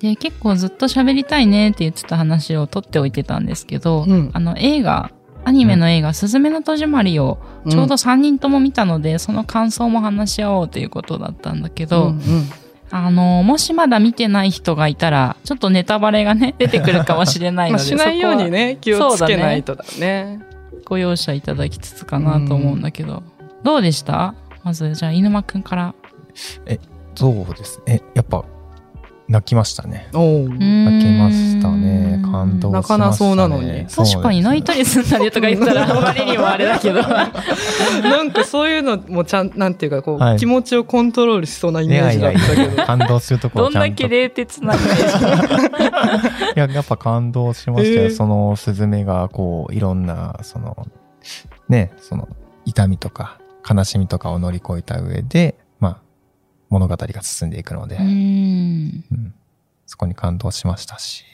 で、結構ずっと喋りたいねって言ってた話を取っておいてたんですけど、うんあの映画、アニメの映画、すずめの戸締まりをちょうど3人とも見たので、その感想も話し合おうということだったんだけど、うんうんあの、もしまだ見てない人がいたら、ちょっとネタバレがね、出てくるかもしれないまあ、ので、しないようにそね、気をつけないとだね。ご容赦いただきつつかなと思うんだけど、どうでした？まず、じゃあ、犬間くんから。そうですね。やっぱ、泣きましたね。泣きましたね。感動しましたね。泣かなそうなのに確かに泣いたりすんだねとか言ったら、あまりにもあれだけど。なんかそういうのもちゃん、なんていうか、こう、はい気持ちをコントロールしそうなイメージだいやいやいったけど。や、感動するところどんだけ冷徹なイメージ いや、やっぱ感動しましたよ。えーそのスズメが、こう、いろんな、その、ね、その、痛みとか、悲しみとかを乗り越えた上で、まあ、物語が進んでいくので、うーん。うんそこに感動しましたし、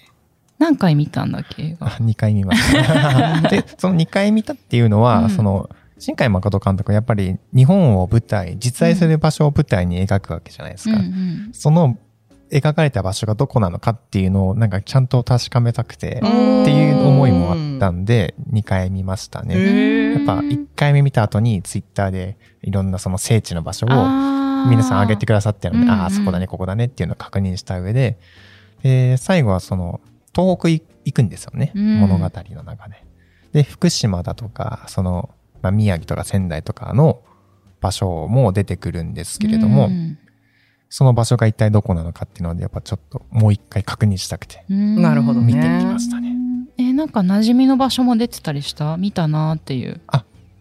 何回見たんだっけ映画？2回見ました。で、その2回見たっていうのは、うんその、新海誠監督はやっぱり日本を舞台、実在する場所を舞台に描くわけじゃないですか。うんうんその描かれた場所がどこなのかっていうのをなんかちゃんと確かめたくて、うんっていう思いもあったんで、2回見ましたね。やっぱ1回目見た後にツイッターでいろんなその聖地の場所を皆さん上げてくださってるので、うんうん。ああ、そこだね、ここだねっていうのを確認した上で、で、最後はその、東北い行くんですよね、うん。物語の中で。で、福島だとか、その、まあ、宮城とか仙台とかの場所も出てくるんですけれども、うん。その場所が一体どこなのかっていうので、やっぱちょっともう一回確認したくて、なるほどね。見てきましたね。えなんか馴染みの場所も出てたりした？見たなっていう。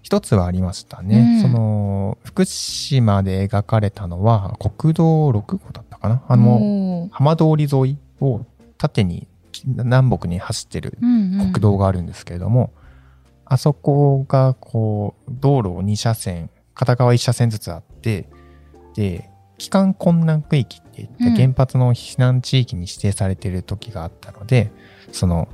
一つはありましたね。うん。その、福島で描かれたのは、国道6号だったかな。あの、浜通り沿いを縦に南北に走ってるうんうん。国道があるんですけれども、あそこがこう道路を2車線片側1車線ずつあってで帰還困難区域って言ってうん。原発の避難地域に指定されている時があったので、その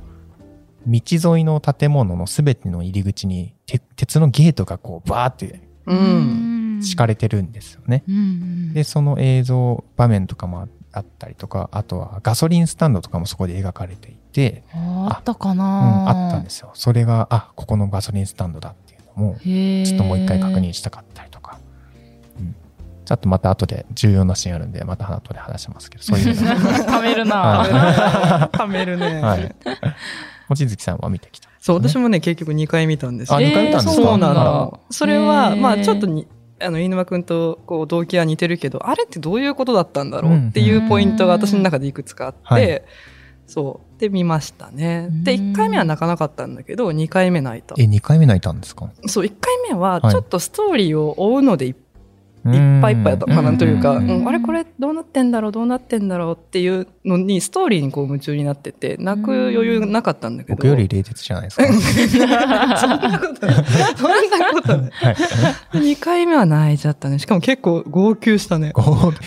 道沿いの建物の全ての入り口にて鉄のゲートがこうバーってうん。敷かれてるんですよね。うんうんで、その映像場面とかもあったりとか、あとはガソリンスタンドとかもそこで描かれていて、あったかうん、な、あったんですよ。それが、あ、ここのガソリンスタンドだっていうのも、ちょっともう一回確認したかったりとか。うん。ちょっとまた後で重要なシーンあるんで、また後で話しますけど、そういうのが。貯めるなは ためるね。はい。望月さんは見てきた？そう、私もね、結局2回見たんですよ。あ、2回見たんですか？そうなあらの。それは、まあちょっとに、あの、飯沼くんとこう動機は似てるけど、あれってどういうことだったんだろうっていうポイントが私の中でいくつかあって、はいそう。で、見ましたね。で、うん1回目は泣かなかったんだけど、2回目泣いたえ、。2回目泣いたんですか？そう、1回目は、はいちょっとストーリーを追うのでいっいいっぱいいっぱいだったかなというか、うんうんあれこれどうなってんだろうどうなってんだろうっていうのにストーリーにこう夢中になってて泣く余裕なかったんだけど。僕より冷徹じゃないですか。そんなことない。そんなことない。はい。2回目は泣いちゃったね。しかも結構号泣したね。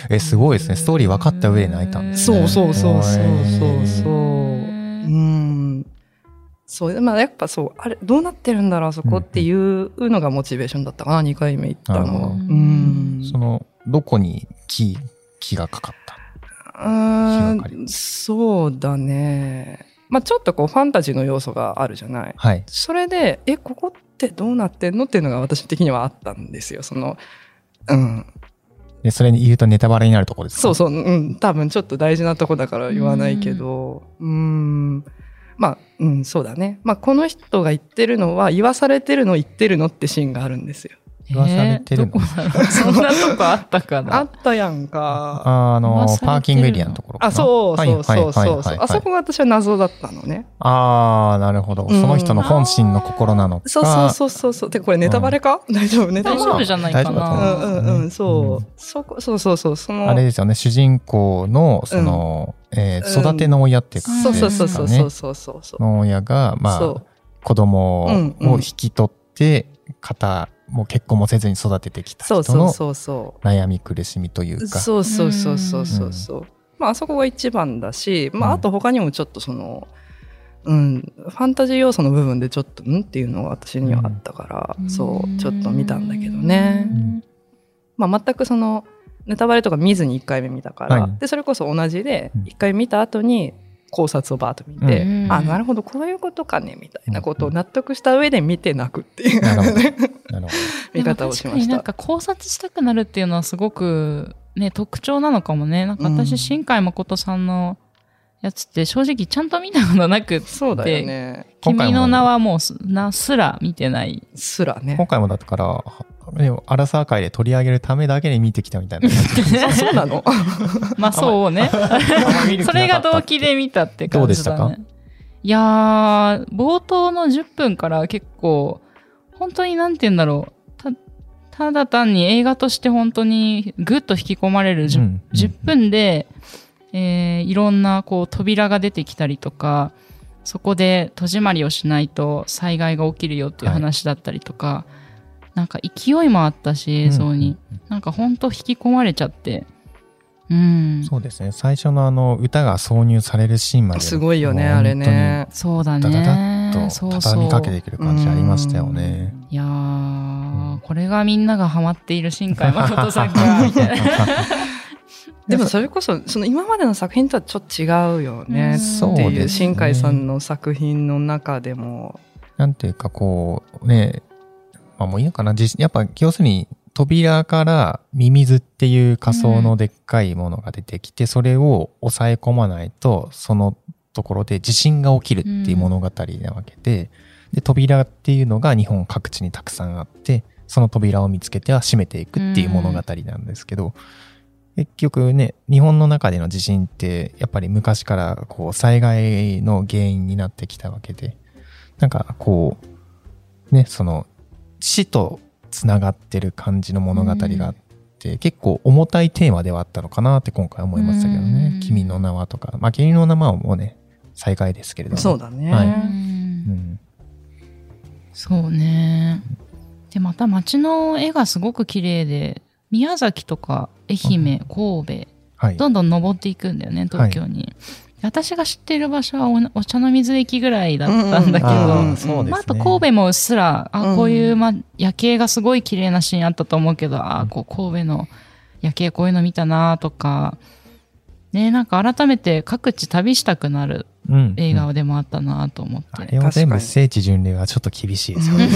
え、すごいですね。ストーリー分かった上で泣いたんですね。そうそうそうそうそうそう。うん。そう、まあやっぱそう、あれ、どうなってるんだろう、あそこっていうのがモチベーションだったかな、2回目行ったのは。うん。その、どこに気、気がかかった？うん、そうだね。まあちょっとこうファンタジーの要素があるじゃない。はい。それで、え、ここってどうなってんのっていうのが私的にはあったんですよ。その、うん。で、それに言うとネタバレになるとこですか？そうそう、うん。多分ちょっと大事なとこだから言わないけど、うーん。まあ、うん、そうだね。まあこの人が言ってるのは、言わされてるの言ってるのってシーンがあるんですよ。噂されてるの？えー そんなとこあったかあなったやんか。あの噂されてる、のパーキングエリアのところかな？あ、そうそうそうそう。あそこが私は謎だったのね。ああ、なるほど。うん。その人の本心の心なのか。そうそうそうそうそう。で、これネタバレか、大丈夫？ネタバレ大丈夫じゃないかな。う。んうんうん、そう。そこ、そうそうそう。その、あれですよね、主人公の、その、えーうん。育ての親っていうか、そうそうそうそうそうねそうそう。そう。の親が、まあ、子供うんうん。を引き取って、方、もう結婚もせずに育ててきたそう人のそうそうそう。悩み苦しみというか。そうそうそうそうそうそう。まあ、あそこが一番だし、まあ、うんあと他にもちょっとその、うん、ファンタジー要素の部分でちょっと、んっていうのが私にはあったから、うんそう、ちょっと見たんだけどね。まあ、全くその、ネタバレとか見ずに1回目見たから、はいで、それこそ同じでうん、1回見た後に考察をバーッと見て、うんあ、なるほど、こういうことかね、みたいなことを納得した上で見て泣くっていう、なるほどなるほど。見方をしました。なんか考察したくなるっていうのはすごくね、特徴なのかもね。なんか私、うん新海誠さんのやつって正直ちゃんと見たことなくって、そうだよね。君の名はもうすなすら見てない。すらね今。回もだから、ねアラサー会で取り上げるためだけに見てきたみたいな感じ。あ、そうなの？まあそうね。それが動機で見たって感じだね。どうでしたいやー、冒頭の10分から結構、本当になんて言うんだろう。た、ただ単に映画として本当にぐっと引き込まれる 10,、うん10分で、えーいろんなこう扉が出てきたりとか、そこで戸締まりをしないと災害が起きるよっていう話だったりとか、なんか勢いもあったし映像に、なんか本当引き込まれちゃって、うん。そうですね。最初のあの、歌が挿入されるシーンまで。すごいよね、あれね。そうだね。ダダダッとそうそう畳みかけてくる感じありましたよね。いやー、これがみんながハマっている新海誠さんか、みたいな。でもそれこそ、その今までの作品とはちょっと違うよね。っていう、ですね新海さんの作品の中でも。なんていうかこう、ね、まあもういいのかな。やっぱ、要するに、扉からミミズっていう仮想のでっかいものが出てきて、それを抑え込まないと、そのところで地震が起きるっていう物語なわけで、で、扉っていうのが日本各地にたくさんあって、その扉を見つけては閉めていくっていう物語なんですけど、結局ね、日本の中での地震って、やっぱり昔からこう災害の原因になってきたわけで、なんかこう、ね、その死とつながってる感じの物語があって、結構重たいテーマではあったのかなって今回思いましたけどねう。ん君の名はとか。まあ、君の名はもうね、災害ですけれども。そうだね。はいうんうん。そうね。で、また街の絵がすごく綺麗で、宮崎とか愛媛、神戸、はい。どんどん登っていくんだよね、東京に。私が知っている場所はおお茶の水駅ぐらいだったんだけど、うんあうんね。まあ、あと神戸もうっすら、あ、うんこういう、まあ、夜景がすごい綺麗なシーンあったと思うけど、あ、こう、神戸の夜景こういうの見たなとか、ね、なんか改めて各地旅したくなるうん映画でもあったなと思って。あれを全部聖地巡礼はちょっと厳しいですよね。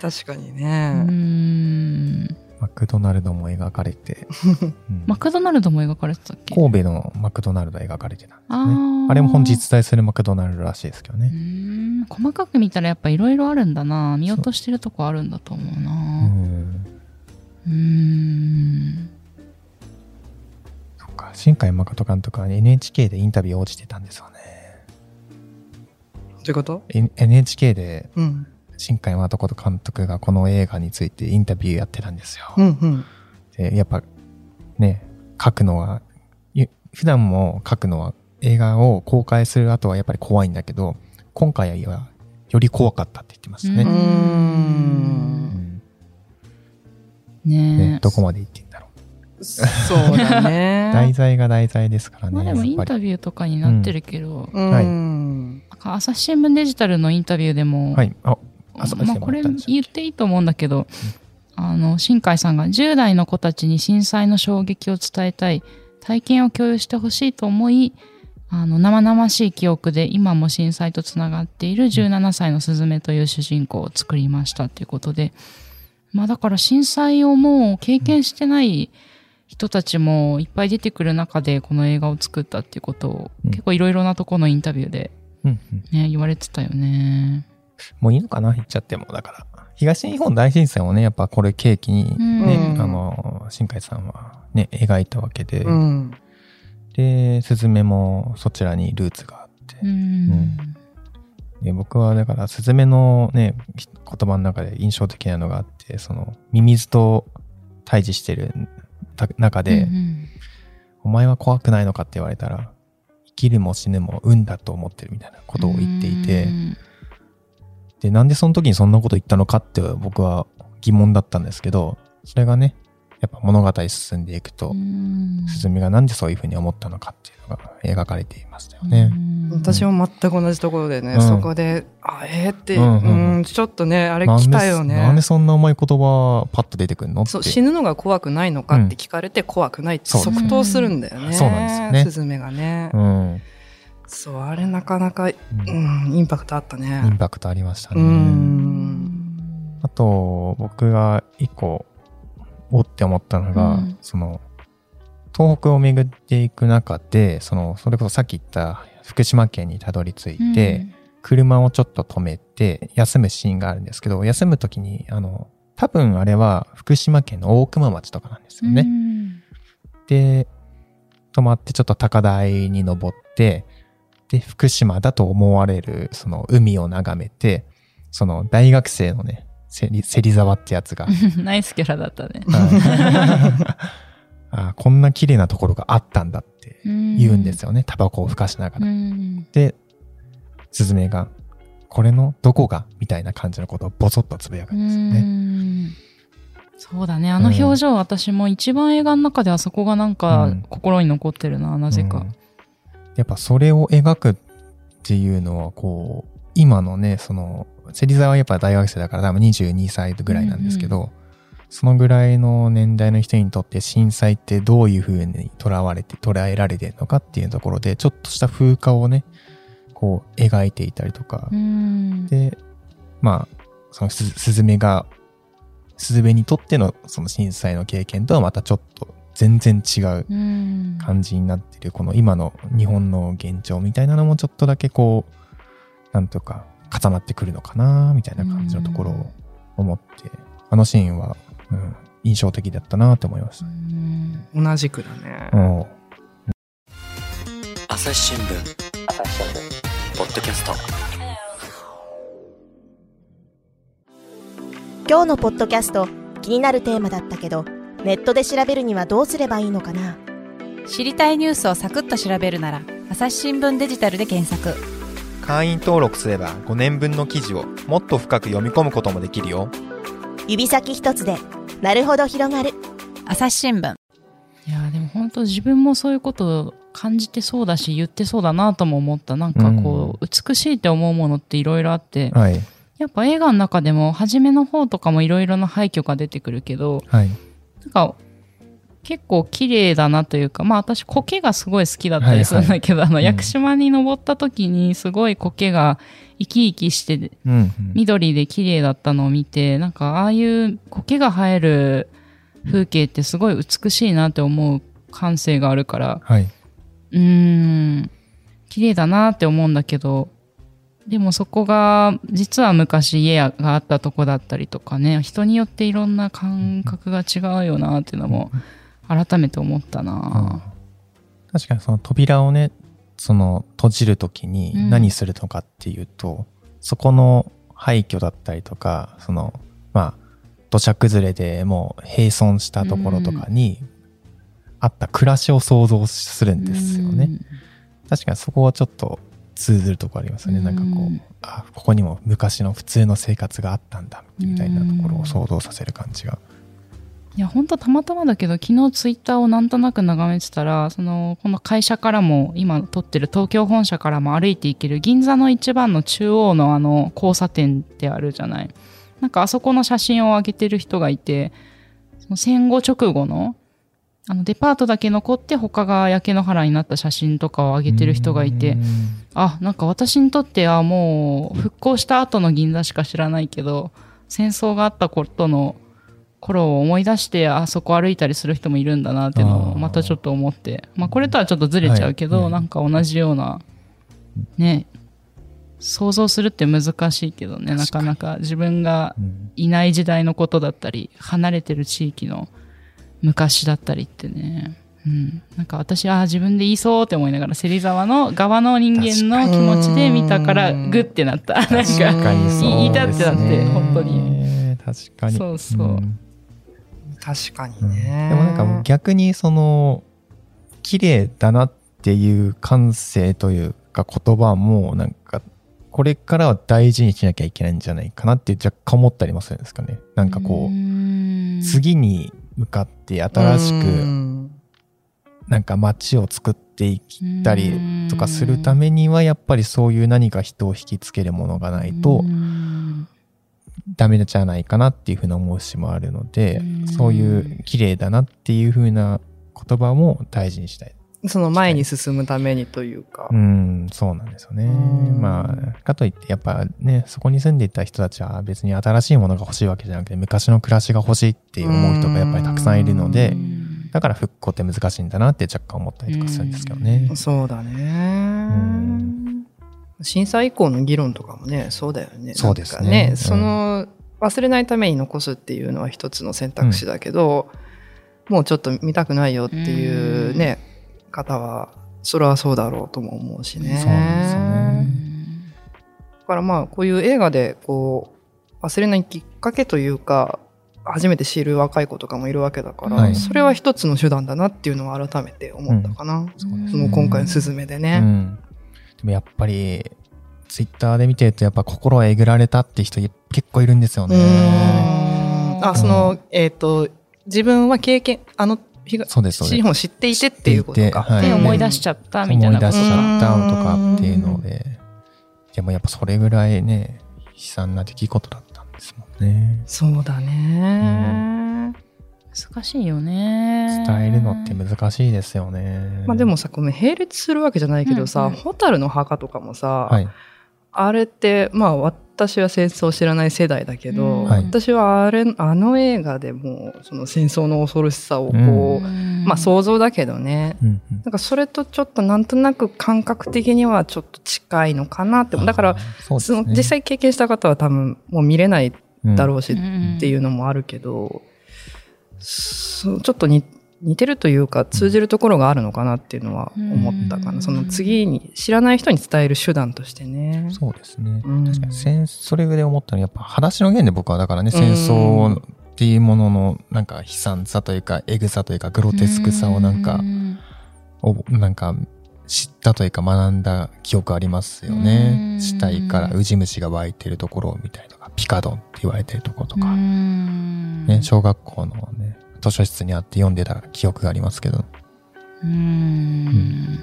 確かに うーね。ん。マクドナルドも描かれて、うんマクドナルドも描かれてたっけ？神戸のマクドナルド描かれてたんですあね。ーあれも本実在するマクドナルドらしいですけどね。ん細かく見たらやっぱいろいろあるんだな見落としてるとこあるんだと思ううな。ん。うーん。そっか、新海誠監督は NHK でインタビュー応じてたんですよね。どういうこと？N- NHK でうん。新海誠監督がこの映画についてインタビューやってたんですよ。うんうん。でやっぱね、書くのは、ゆ普段も書くのは映画を公開する後はやっぱり怖いんだけど、今回はより怖かったって言ってましたね。ねねどこまで言ってんだろう。そうだね。題材が題材ですからね。まあでもインタビューとかになってるけど、うん。はい朝日新聞デジタルのインタビューでも、はい。あ、あまあこれ言っていいと思うんだけど、あの、新海さんが10代の子たちに震災の衝撃を伝えたい、体験を共有してほしいと思い、あの、生々しい記憶で今も震災とつながっている17歳のスズメという主人公を作りましたということで、まあだから震災をもう経験してない人たちもいっぱい出てくる中でこの映画を作ったっていうことを、うん。結構いろいろなところのインタビューでうんうん。ね、言われてたよね。もういいのかな？言っちゃっても。だから、東日本大震災をね、やっぱこれ契機にね、うん。あの、新海さんはね、描いたわけで、うん。で、スズメもそちらにルーツがあって、うん。で僕はだからスズメのね、ひ言葉の中で印象的なのがあって、その、ミミズと対峙してるた中で、うんお前は怖くないのかって言われたら、生きるも死ぬも運だと思ってるみたいなことを言っていて、うんで、なんでその時にそんなこと言ったのかって僕は疑問だったんですけど、それがね、やっぱ物語進んでいくとう、んスズメがなんでそういうふうに思ったのかっていうのが描かれていましたよね。うん私も全く同じところでね、うんそこで、あ、えーって、ううんんうんちょっとね、あれ来たよね。なんでそんな重い言葉パッと出てくるのって。そう死ぬのが怖くないのかって聞かれて、怖くないって即答するんだよね。そうなんですよねスズメがね。うん。そう、あれなかなか、ううんん、インパクトあったインね。パクトありましたうね。ん。あと、僕が一個、おって思ったのが、うんその、東北を巡っていく中で、その、それこそさっき言った福島県にたどり着いて、車をちょっと止めて、休むシーンがあるんですけど、休む時に、あの、多分あれは福島県の大熊町とかなんですよね。うんで、止まってちょっと高台に登って、で、福島だと思われる、その海を眺めて、その大学生のね、芹沢ってやつが、ナイスキャラだったね。あこんな綺麗なところがあったんだって言うんですよね。タバコをふかしながうら。ん。で、スズメが、これのどこがみたいな感じのことをボソッとつぶやくんですようね。んそうだね。あの表情、私も一番映画の中であそこがなんかうん心に残ってるな、なぜかうん。やっぱそれを描くっていうのは、こう、今のね、その、芹沢はやっぱ大学生だから多分22歳ぐらいなんですけど、そのぐらいの年代の人にとって震災ってどういう風に捉われて、捉えられてるのかっていうところで、ちょっとした風化をね、こう描いていたりとか、うん。で、まあ、そのすスズメが、スズメにとってのその震災の経験とはまたちょっと全然違ううん。感じになってる、この今の日本の現状みたいなのもちょっとだけこう、なんとか重なってくるのかな、みたいな感じのところを思って、あのシーンは、うん、印象的だったなって思いましうん。同じくだね。た。。うん。朝日新聞。ポッドキャスト。今日のポッドキャスト気になるテーマだったけどネットで調べるにはどうすればいいのかな？知りたいニュースをサクッと調べるなら朝日新聞デジタルで検索。会員登録すれば5年分の記事をもっと深く読み込むこともできるよ。指先一つでなるほど広がる。朝日新聞。いやでも本当自分もそういうことを感じてそうだし言ってそうだなとも思った。なんかこう、美しいって思うものっていろいろあってはい。やっぱ映画の中でも初めの方とかもいろいろな廃墟が出てくるけどはい。なんか結構綺麗だなというかまあ私苔がすごい好きだったりするんだけど、あのうん屋久島に登った時にすごい苔が生き生きしてうん、うん。緑で綺麗だったのを見てなんかああいう苔が生える風景ってすごい美しいなって思う感性があるからはい。うーん綺麗だなって思うんだけどでもそこが実は昔家があったとこだったりとかね人によっていろんな感覚が違うよなっていうのも改めて思ったな、確かにその扉をね、その閉じるときにうん。何するのかっていうと、そこの廃墟だったりとか、その、まあ、土砂崩れでもう閉村したところとかに、あった暮らしを想像するんですよね。確かにそこはちょっと通ずるところありますよね。うんなんかこう、あ、ここにも昔の普通の生活があったんだ、みたいなところを想像させる感じが。いや本当たまたまだけど昨日ツイッターをなんとなく眺めてたらそのこの会社からも今撮ってる東京本社からも歩いていける銀座の一番の中央のあの交差点ってあるじゃないなんかあそこの写真を上げてる人がいてその戦後直後のあのデパートだけ残って他が焼け野原になった写真とかを上げてる人がいてうん。あなんか私にとってはもう復興した後の銀座しか知らないけど戦争があったことの頃を思い出してあそこ歩いたりする人もいるんだなっていうのをまたちょっと思って。まあこれとはちょっとずれちゃうけど、はい。なんか同じようなね想像するって難しいけどね、なかなか自分がうん。いない時代のことだったり、離れてる地域の昔だったりってね。うん。なんか私、ああ、自分で言いそうって思いながら、芹沢の側の人間の気持ちで見たから、うんグッてなった。なんか、確かにそう言いたってなって本当に。確かに。そうそうん確かにうんね。でもなんかもう逆にその、綺麗だなっていう感性というか言葉もなんか、これからは大事にしなきゃいけないんじゃないかなって若干思ったりもするんですかね。なんかこう、う、次に向かって新しうくん。なんか街を作っていったりとかするためめにはやっぱりそういう何か人を引きつけるものがないとダメじゃないかなっていうふうな思うしもあるのでうん。そういう綺麗だなっていうふうな言葉も大事にしたい。その前に進むためにというか。うん、そうなんですよね。うんまあ、かといってやっぱね、そこに住んでいた人たちは別に新しいものが欲しいわけじゃなくて昔の暮らしが欲しいって思う人がやっぱりたくさんいるので、だから復興って難しいんだなって若干思ったりとかするんですけどね。そうだねん。震災以降の議論とかもね、そうだよね。そうですねなんかうんその、忘れないために残すっていうのは一つの選択肢だけど、もうちょっと見たくないよっていうね、方は、それはそうだろうとも思うしね。そうなんですよねだからまあ、こういう映画で、こう、忘れないきっかけというか、初めて知る若い子とかもいるわけだから、はいそれは一つの手段だなっていうのは改めて思ったかな。そうですねその今回のスズメでうね。ん。でもやっぱり、ツイッターで見てるとやっぱ心をえぐられたって人結構いるんですようね。ーんあ、その、えっ、と、自分は経験、あの、そうです、そうです。知っていてっていうことか。はいで思い出しちゃったみたいな思い出しちがゃったとかっていうので、でもやっぱそれぐらいね、悲惨な出来事だったんですもんね。そうだね。難しいよね。伝えるのって難しいですよね。まあでもさ、ごめん、並列するわけじゃないけどさ、うんうんホタルの墓とかもさ、はい。あれって、まあ私は戦争を知らない世代だけど、私はあれ、あの映画でもう、その戦争の恐ろしさをこう、うん。まあ想像だけどね、うんうん。なんかそれとちょっとなんとなく感覚的にはちょっと近いのかなって。だから、ね。その実際経験した方は多分もう見れないだろうし、うんっていうのもあるけど、そうちょっとに似てるというか通じるところがあるのかなっていうのは思ったかな。うんその次に知らない人に伝える手段としてね。そうですね。うん。確かに戦、それで思ったのは、やっぱ、裸足の弦で僕はだからね、戦争っていうものの、なんか悲惨さというか、エグさというか、グロテスクさをなんかう、ん。をなんか、知ったというか学んだ記憶ありますようね。ん。死体からウジ虫が湧いてるところを見たりとか、ピカドンって言われてるところとか、うん。ね、小学校のね、図書室にあって読んでた記憶がありますけど。うん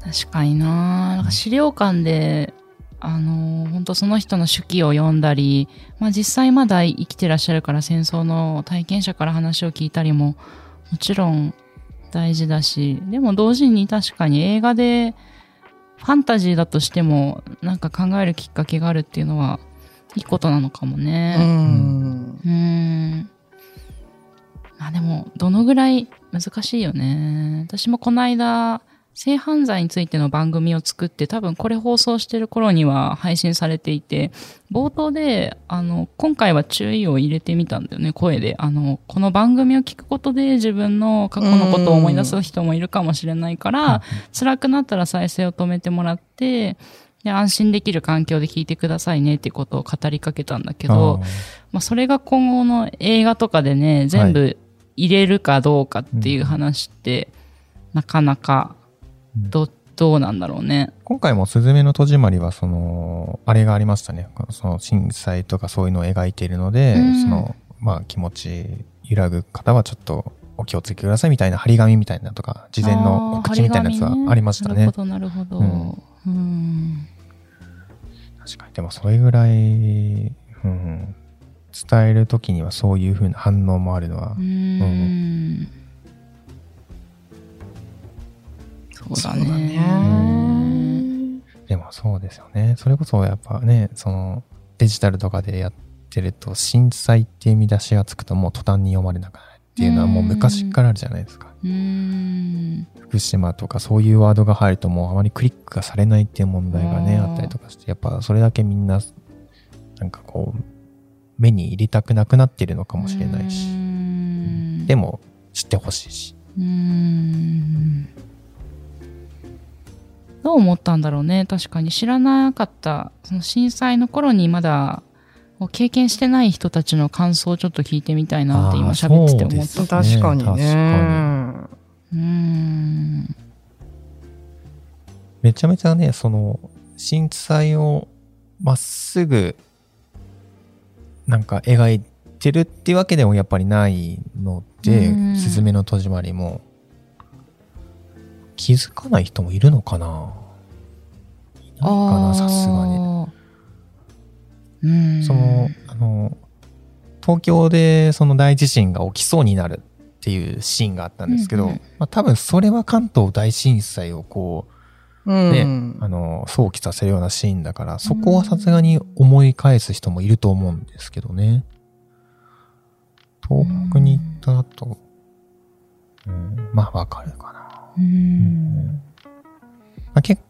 確かにななんか資料館で、あの本当その人の手記を読んだり、まあ実際まだ生きてらっしゃるから戦争の体験者から話を聞いたりももちろん大事だし、でも同時に確かに映画でファンタジーだとしてもなんか考えるきっかけがあるっていうのはいいことなのかもうね。ん。うーん。まあでも、どのぐらい難しいよね。私もこの間、性犯罪についての番組を作って、多分これ放送してる頃には配信されていて、冒頭で、あの、今回は注意を入れてみたんだよね、声で。あの、この番組を聞くことで自分の過去のことを思い出す人もいるかもしれないから、辛くなったら再生を止めてもらって、で、安心できる環境で聞いてくださいねっていうことを語りかけたんだけど、まあ、それが今後の映画とかでね、全部入れるかどうかっていう話って、なかなか、ど、どうなんだろうね。今回も「すずめの戸締まり」はそのあれがありましたね。その震災とかそういうのを描いているので、うん。そのまあ気持ち揺らぐ方はちょっとお気をつけくださいみたいな張り紙みたいなのとか事前の告知みたいなやつはありましたね。なるほど、なるほど。うん。うん。確かに。でもそれぐらい、うん、伝える時にはそういう風な反応もあるのはう、ん。そうだね。でもそうですよねそれこそやっぱねそのデジタルとかでやってると震災っていう見出しがつくともう途端に読まれなくなるっっていうのはもう昔からあるじゃないですか。福島とかそういうワードが入るともうあまりクリックがされないっていう問題がね、あったりとかして、やっぱそれだけみんな、なんかこう、目に入れたくなくなってるのかもしれないうし、でも知ってほしいし。うーん。どう思ったんだろうね。確かに知らなかった。その震災の頃にまだ経験してない人たちの感想をちょっと聞いてみたいなって今喋ってて思った。です確かに確ね。うーんめちゃめちゃね、その、震災をまっすぐ、なんか描いてるっていうわけでもやっぱりないのでうん、すずめの戸締まりも、気づかない人もいるのかな？いないかな、さすがに。その、あの、東京でその大地震が起きそうになるっていうシーンがあったんですけど、うんうん。まあ多分それは関東大震災をこう、うん。ねあの、想起させるようなシーンだから、そこはさすがに思い返す人もいると思うんですけどね。東北に行った後、うん、まあわかるかな。うんまあ、結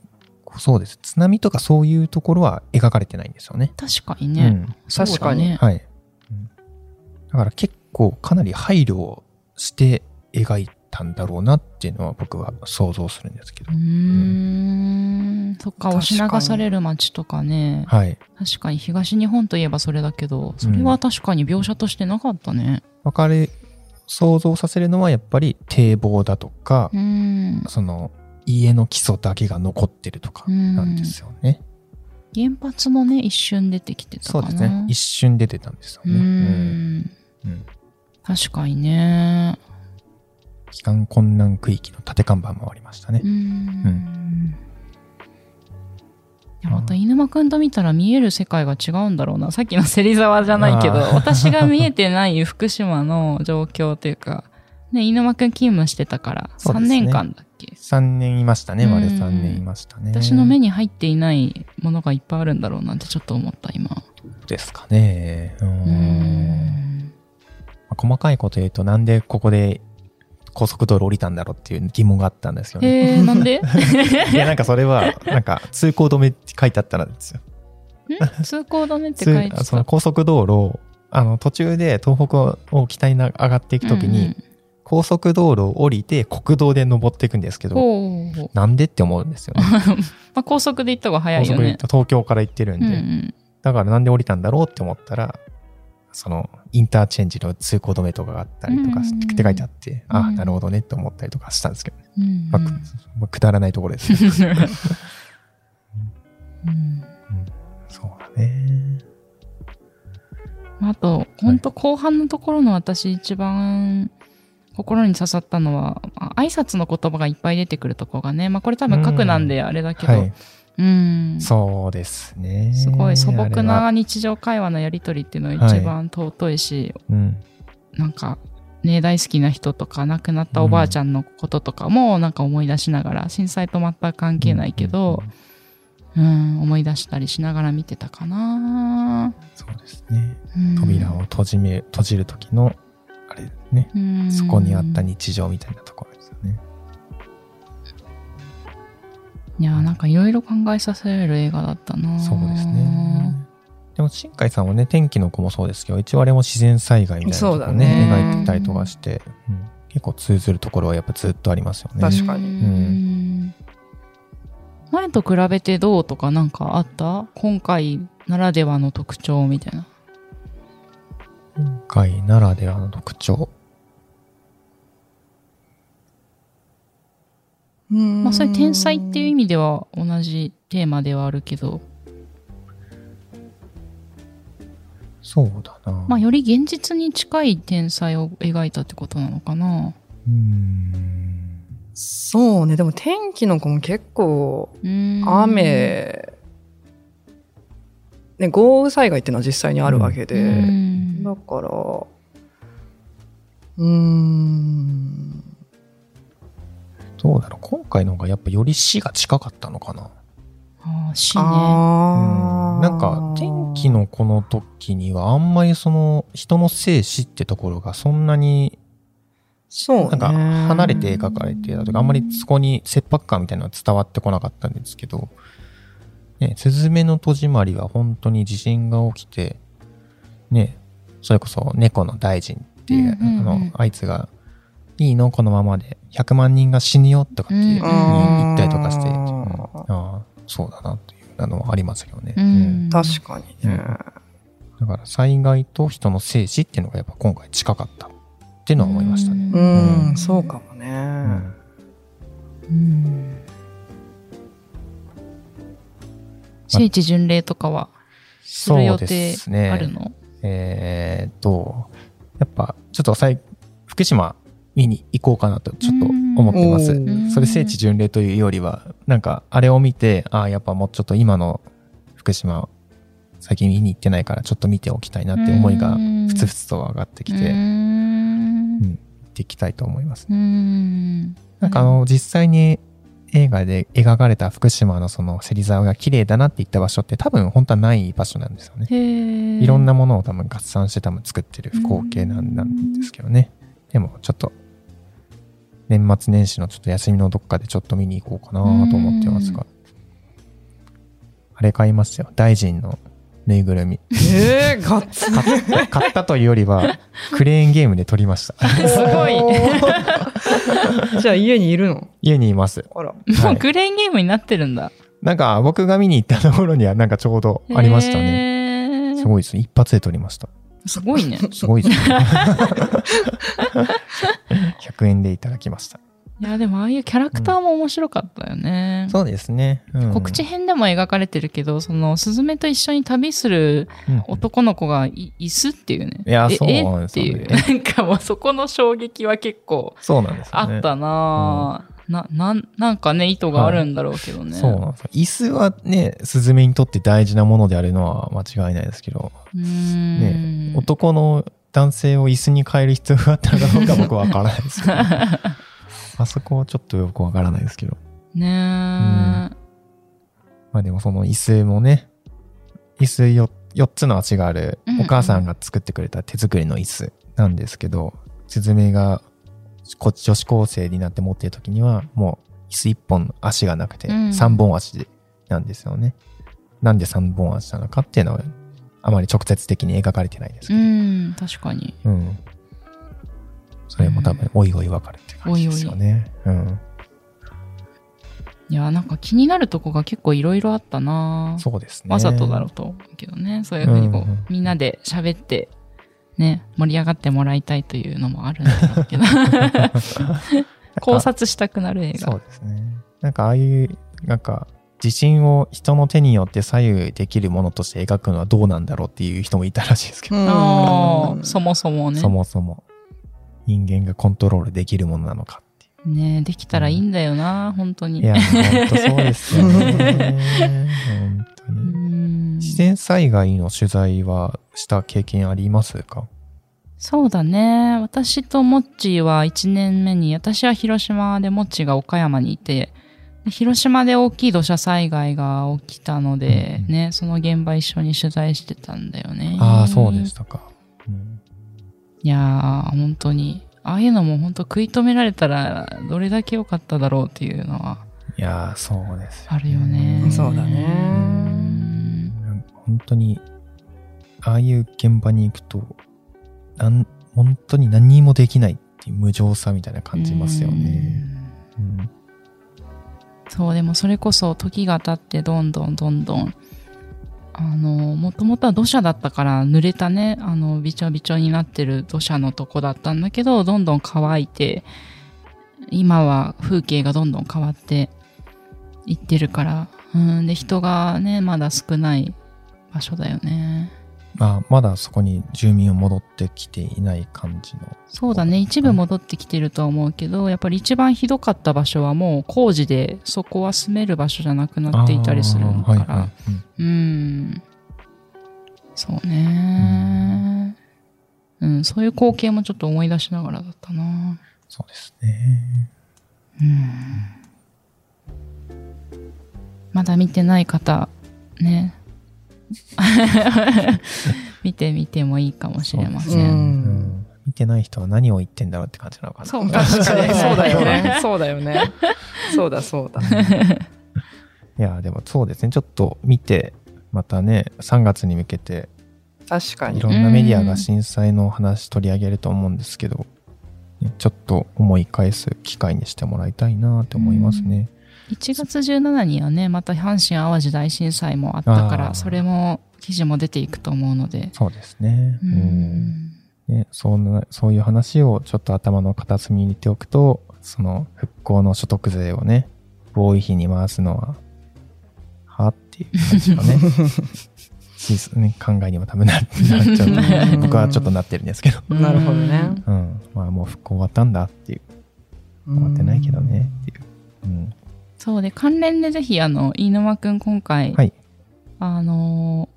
構そうです。津波とかそういうところは描かれてないんですよね。確かにね、うん確かにはい。うんだから結構かなり配慮をして描いたんだろうなっていうのは僕は想像するんですけど。う。ーん。そっか押し流される街とかね。はい。確かに東日本といえばそれだけどそれは確かに描写としてなかったね。わかる、想像させるのはやっぱり堤防だとか、うん。その家の基礎だけが残ってるとかなんですよね。原発もね一瞬出てきてたそうですね。一瞬出てたんですようね。うん。ん。うん。確かにね帰還困難区域の縦看板もありましたね。う。ん。いやまた犬間くんと見たら見える世界が違うんだろうな。さっきの芹沢じゃないけど。私が見えてない福島の状況というか。ね犬間くん勤務してたから。3そうですね。年間だっけ？3年いましたね。うん。丸3年いましたね。私の目に入っていないものがいっぱいあるんだろうなってちょっと思った今。ですかね。う。うん。細かいこと言うと、なんでここで高速道路降りたんだろうっていう疑問があったんですよね。へえなんで？いや、なんかそれは、なんか通行止めって書いてあったらですよ。ん？通行止めって書いてた？通その高速道路、あの、途中で東北を北にな上がっていくときに、うん。うん高速道路を降りて国道で登っていくんですけど、なんでって思うんですよね。まあ、高速で行った方が早いよね。高速で東京から行ってるんうんで、うん。だからなんで降りたんだろうって思ったら、その、インターチェンジの通行止めとかがあったりとかって書いてあって、ああ、うんなるほどねって思ったりとかしたんですけどね。うんうんまあくまあくだらないところですね。うんそうだね。あと、本当後半のところの私一番心に刺さったのは、あ挨拶の言葉がいっぱい出てくるところがね、まあこれ多分核なんであれだけど、はい。うん。そうですね。すごい素朴な日常会話のやりとりっていうのが一番尊いし、うん。なんか、ね、大好きな人とか亡くなったおばあちゃんのこととかもなんか思い出しながら、震災と全く関係ないけど、うん、思い出したりしながら見てたかな、そうですね。うん扉を閉じめ、閉じる時の、あれね、うんそこにあった日常みたいなところですよね。いやーなんかいろいろ考えさせられる映画だったなそうですね。でも、新海さんはね、天気の子もそうですけど、一応あれも自然災害みたいなとね描いてたりとかして、うん結構通ずるところはやっぱずっとありますよね。確かにうん前と比べてどうとかなんかあった？今回ならではの特徴みたいな。今回ならではの特徴？まあそれ天才っていう意味では同じテーマではあるけど、そうだな。まあより現実に近い天才を描いたってことなのかな。うーん。そうね。でも天気の子も結構、うん雨、ね、豪雨災害っていうのは実際にあるわけで、うんだから、うーん、どうだろう。今回の方がやっぱより死が近かったのかな。死ね。うんなんか天気のこの時にはあんまりその人の生死ってところがそんなにそうね。なんか離れて描かれてたとか、あんまりそこに切迫感みたいなのは伝わってこなかったんですけど、ね、すずめの戸締まりは本当に地震が起きて、ね、それこそ猫の大臣っていう、うんうんうんあの、あいつが、いいの？このままで。100万人が死ぬよとかってうん。言ったりとかして、うん。ああ、そうだなというのはありますよね。ううん。ん。確かにね。だから災害と人の生死っていうのがやっぱ今回近かったっていうのは思いましたね。ううん。ん、そうかもね。うん。うん。聖地巡礼とかはする予そう定ですね。あるのえーっと、やっぱちょっとさい福島見に行こうかなとちょっと思ってますう。んそれ聖地巡礼というよりは、なんかあれを見て、ああ、やっぱもうちょっと今の福島、最近見に行ってないからちょっと見ておきたいなって思いがうんふつふつと上がってきて、う行んっていきたいと思います。うんなんかあの、実際に映画で描かれた福島のその芹沢が綺麗だなって言った場所って多分本当はない場所なんですよね。いろんなものを多分合算して多分作ってる光景なんなんですけどね。でもちょっと、年末年始のちょっと休みのどっかでちょっと見に行こうかなと思ってますが。あれ買いましたよ。大臣のぬいぐるみ。えー、買っ買ったというよりは、クレーンゲームで撮りました。すごい。じゃあ家にいるの？家にいます。あら。もはいうクレーンゲームになってるんだ。なんか僕が見に行ったところにはなんかちょうどありましたね。ねすごいですね。一発で撮りました。すごいね。すごいですね。100円でいただきました。いや、でもああいうキャラクターも面白かったよね。そうですね。うん告知編でも描かれてるけど、その、スズメと一緒に旅する男の子がい椅子っていうね。いやえそうなんですえっていう。なんかもうそこの衝撃は結構そうなんですよね。あったなぁ、な、なん、なんかね、意図があるんだろうけどね。そうなんですよ。椅子はね、スズメにとって大事なものであるのは間違いないですけど。ね、男の男性を椅子に変える必要があったのかどうか僕はわからないですけど、あそこはちょっとよくわからないですけど。ねえ、まあでもその椅子もね、椅子よ4つの足があるうんうんお母さんが作ってくれた手作りの椅子なんですけど、スズメがこ女子高生になって持っている時にはもう椅子1本の足がなくてうん3本足なんですよね。なんで3本足なのかっていうのはあまり直接的に描かれてないですけうど、ん、確かに。うん。それも多分おいおい分かるって感じですよね。うん。いや、なんか気になるとこが結構いろいろあったなぁそうですね。わざとだろうと思うけどね。そういうふうにこう、うんうんみんなで喋って、ね、盛り上がってもらいたいというのもあるんだろうけど。考察したくなる映画。そうですね。なんかああいう、なんか、自信を人の手によって左右できるものとして描くのはどうなんだろうっていう人もいたらしいですけど、ああ、そもそもね。そもそも人間がコントロールできるものなのかねできたらいいんだよな、本当に。う。いや、本当そうですよね。本当うに。ん自然災害の取材はした経験ありますか？そうだね。私とモッチーは1年目に、私は広島でモッチーが岡山にいて、で広島で大きい土砂災害が起きたので、うんうんね、その現場一緒に取材してたんだよね。ああ、そうでしたか。うんいやー、本当に。ああいうのも本当食い止められたら、どれだけ良かっただろうっていうのは、いやー、そうです。あるよね。そうだね本当に、ああいう現場に行くと、なん本当に何もできないっていう無情さみたいな感じますよね。うんそう、でもそれこそ時が経ってどんどんどんどん、あの、もともとは土砂だったから濡れたね、あの、びちょびちょになってる土砂のとこだったんだけど、どんどん乾いて、今は風景がどんどん変わっていってるから、うん、で、人がね、まだ少ない場所だよね。あまだそこに住民は戻ってきていない感じの。そうだね、一部戻ってきてるとは思うけど、やっぱり一番ひどかった場所はもう工事で、そこは住める場所じゃなくなっていたりするから、はいはいうんうん。そうね。うん、そういう光景もちょっと思い出しながらだったな。そうですね。まだ見てない方、ね。見てみてもいいかもしれませ。うんうん見てない人は何を言ってんだろうって感じなのかな。そう確かにそうだよね そうだよねそうだそうだ いや、でもそうですね。ちょっと見て、またね、3月に向けて、確かにいろんなメディアが震災の話取り上げると思うんですけど、ねちょっと思い返す機会にしてもらいたいなって思いますね。1月17にはねまた阪神・淡路大震災もあったからそれも記事も出ていくと思うのでそうですね。ううんんね、そんなそういう話をちょっと頭の片隅に入れておくと、その復興の所得税をね、防衛費に回すのは、はっていう感じがね、しね考えにも多分ななっちゃう。僕はちょっとなってるんですけど。なるほどねうん。まあもう復興終わったんだっていう。終わってないけどねっていう。うん。そうで関連でぜひあの飯沼くん今回、はい。あのー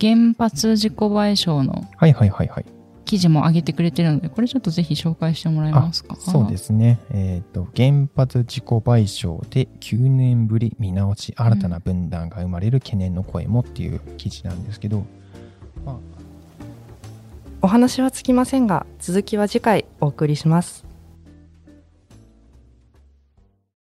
原発事故賠償のはいはいはいはい。記事も上げてくれてるのでこれちょっとぜひ紹介してもらえますか？そうですね。えっ、と、原発事故賠償で9年ぶり見直し、新たな分断が生まれる懸念の声もっていう記事なんですけど、まあ、お話はつきませんが続きは次回お送りします